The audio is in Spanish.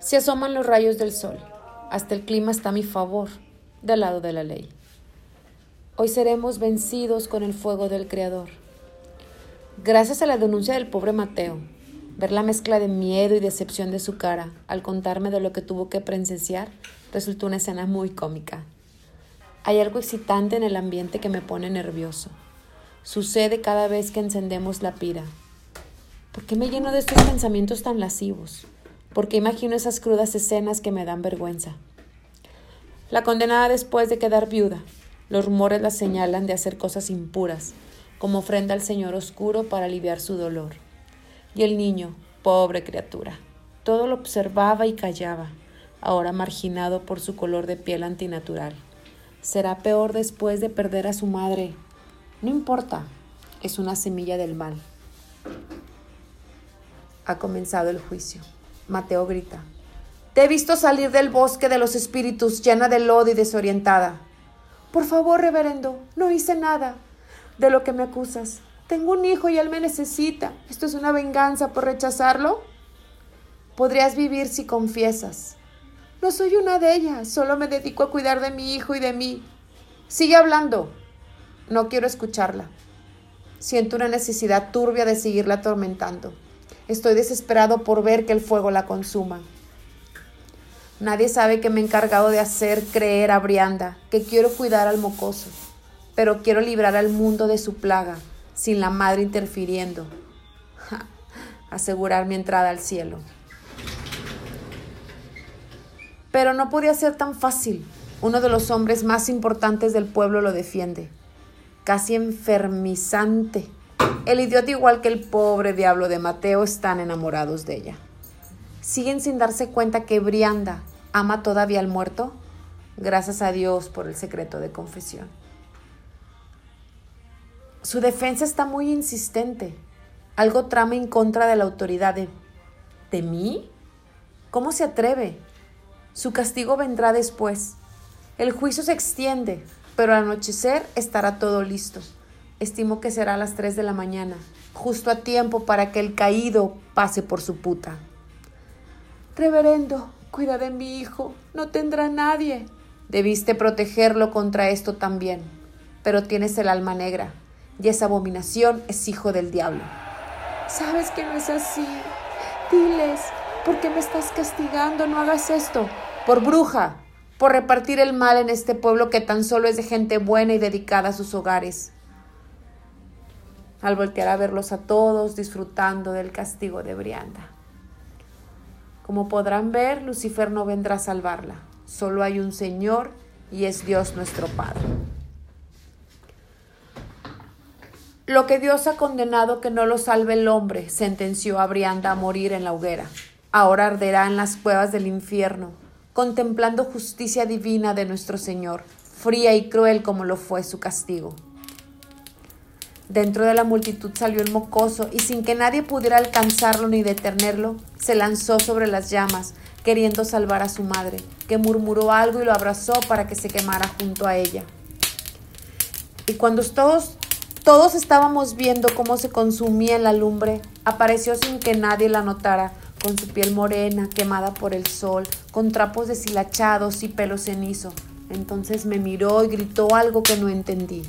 Se asoman los rayos del sol. Hasta el clima está a mi favor, del lado de la ley. Hoy seremos vencidos con el fuego del Creador. Gracias a la denuncia del pobre Mateo, ver la mezcla de miedo y decepción de su cara al contarme de lo que tuvo que presenciar resultó una escena muy cómica. Hay algo excitante en el ambiente que me pone nervioso. Sucede cada vez que encendemos la pira. ¿Por qué me lleno de estos pensamientos tan lascivos? ¿Por qué imagino esas crudas escenas que me dan vergüenza? La condenada después de quedar viuda, los rumores la señalan de hacer cosas impuras, como ofrenda al Señor oscuro para aliviar su dolor. Y el niño, pobre criatura, todo lo observaba y callaba, ahora marginado por su color de piel antinatural. Será peor después de perder a su madre. No importa, es una semilla del mal. Ha comenzado el juicio. Mateo grita. Te he visto salir del bosque de los espíritus llena de lodo y desorientada. Por favor, reverendo, no hice nada de lo que me acusas. Tengo un hijo y él me necesita. ¿Esto es una venganza por rechazarlo? Podrías vivir si confiesas. No soy una de ellas, solo me dedico a cuidar de mi hijo y de mí. Sigue hablando. No quiero escucharla. Siento una necesidad turbia de seguirla atormentando. Estoy desesperado por ver que el fuego la consuma. Nadie sabe que me he encargado de hacer creer a Brianda que quiero cuidar al mocoso, pero quiero librar al mundo de su plaga, sin la madre interfiriendo. asegurar mi entrada al cielo. Pero no podía ser tan fácil. Uno de los hombres más importantes del pueblo lo defiende. Casi enfermizante. El idiota igual que el pobre diablo de Mateo están enamorados de ella. Siguen sin darse cuenta que Brianda ama todavía al muerto. Gracias a Dios por el secreto de confesión. Su defensa está muy insistente. Algo trama en contra de la autoridad de... ¿De mí? ¿Cómo se atreve? Su castigo vendrá después. El juicio se extiende, pero al anochecer estará todo listo. Estimo que será a las 3 de la mañana, justo a tiempo para que el caído pase por su puta. Reverendo, cuida de mi hijo, no tendrá nadie. Debiste protegerlo contra esto también, pero tienes el alma negra, y esa abominación es hijo del diablo. Sabes que no es así. Diles, ¿por qué me estás castigando? No hagas esto. Por bruja, por repartir el mal en este pueblo que tan solo es de gente buena y dedicada a sus hogares. Al voltear a verlos a todos disfrutando del castigo de Brianda. Como podrán ver, Lucifer no vendrá a salvarla. Solo hay un Señor y es Dios nuestro Padre. Lo que Dios ha condenado que no lo salve el hombre, sentenció a Brianda a morir en la hoguera. Ahora arderá en las cuevas del infierno, contemplando justicia divina de nuestro Señor, fría y cruel como lo fue su castigo. Dentro de la multitud salió el mocoso y sin que nadie pudiera alcanzarlo ni detenerlo, se lanzó sobre las llamas, queriendo salvar a su madre, que murmuró algo y lo abrazó para que se quemara junto a ella. Y cuando todos, todos estábamos viendo cómo se consumía en la lumbre, apareció sin que nadie la notara, con su piel morena, quemada por el sol, con trapos deshilachados y pelo cenizo. Entonces me miró y gritó algo que no entendí.